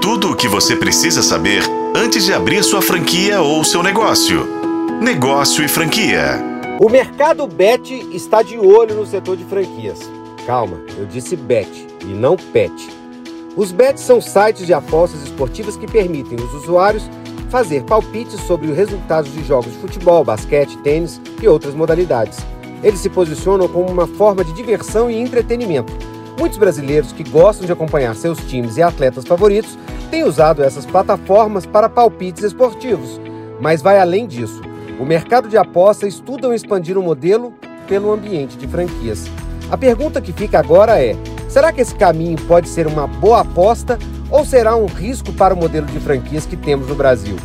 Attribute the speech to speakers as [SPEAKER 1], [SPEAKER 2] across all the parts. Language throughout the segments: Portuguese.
[SPEAKER 1] Tudo o que você precisa saber antes de abrir sua franquia ou seu negócio. Negócio e franquia.
[SPEAKER 2] O mercado bet está de olho no setor de franquias. Calma, eu disse bet e não pet. Os bets são sites de apostas esportivas que permitem os usuários fazer palpites sobre os resultados de jogos de futebol, basquete, tênis e outras modalidades. Eles se posicionam como uma forma de diversão e entretenimento. Muitos brasileiros que gostam de acompanhar seus times e atletas favoritos têm usado essas plataformas para palpites esportivos. Mas vai além disso. O mercado de aposta estuda expandir o modelo pelo ambiente de franquias. A pergunta que fica agora é: será que esse caminho pode ser uma boa aposta ou será um risco para o modelo de franquias que temos no Brasil?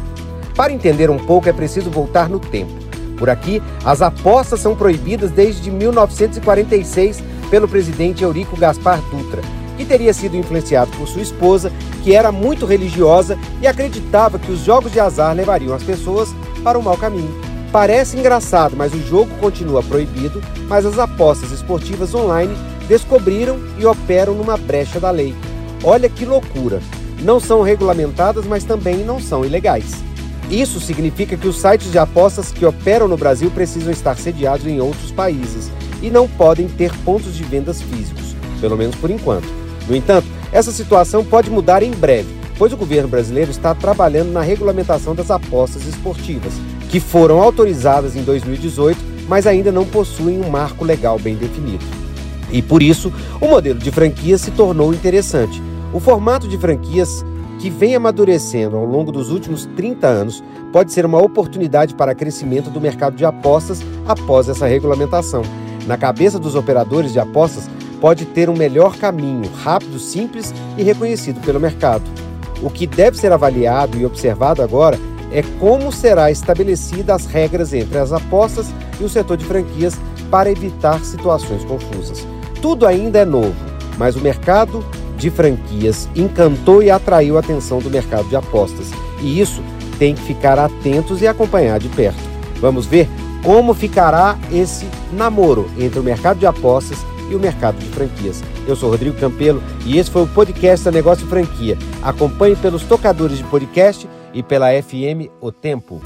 [SPEAKER 2] Para entender um pouco, é preciso voltar no tempo. Por aqui, as apostas são proibidas desde 1946 pelo presidente Eurico Gaspar Dutra, que teria sido influenciado por sua esposa, que era muito religiosa e acreditava que os jogos de azar levariam as pessoas para o mau caminho. Parece engraçado, mas o jogo continua proibido, mas as apostas esportivas online descobriram e operam numa brecha da lei. Olha que loucura! Não são regulamentadas, mas também não são ilegais. Isso significa que os sites de apostas que operam no Brasil precisam estar sediados em outros países e não podem ter pontos de vendas físicos, pelo menos por enquanto. No entanto, essa situação pode mudar em breve, pois o governo brasileiro está trabalhando na regulamentação das apostas esportivas, que foram autorizadas em 2018, mas ainda não possuem um marco legal bem definido. E por isso, o modelo de franquia se tornou interessante. O formato de franquias que vem amadurecendo ao longo dos últimos 30 anos pode ser uma oportunidade para crescimento do mercado de apostas após essa regulamentação. Na cabeça dos operadores de apostas, pode ter um melhor caminho, rápido, simples e reconhecido pelo mercado. O que deve ser avaliado e observado agora é como será estabelecida as regras entre as apostas e o setor de franquias para evitar situações confusas. Tudo ainda é novo, mas o mercado de franquias encantou e atraiu a atenção do mercado de apostas. E isso tem que ficar atentos e acompanhar de perto. Vamos ver como ficará esse namoro entre o mercado de apostas e o mercado de franquias. Eu sou Rodrigo Campelo e esse foi o podcast da Negócio Franquia. Acompanhe pelos tocadores de podcast e pela FM O Tempo.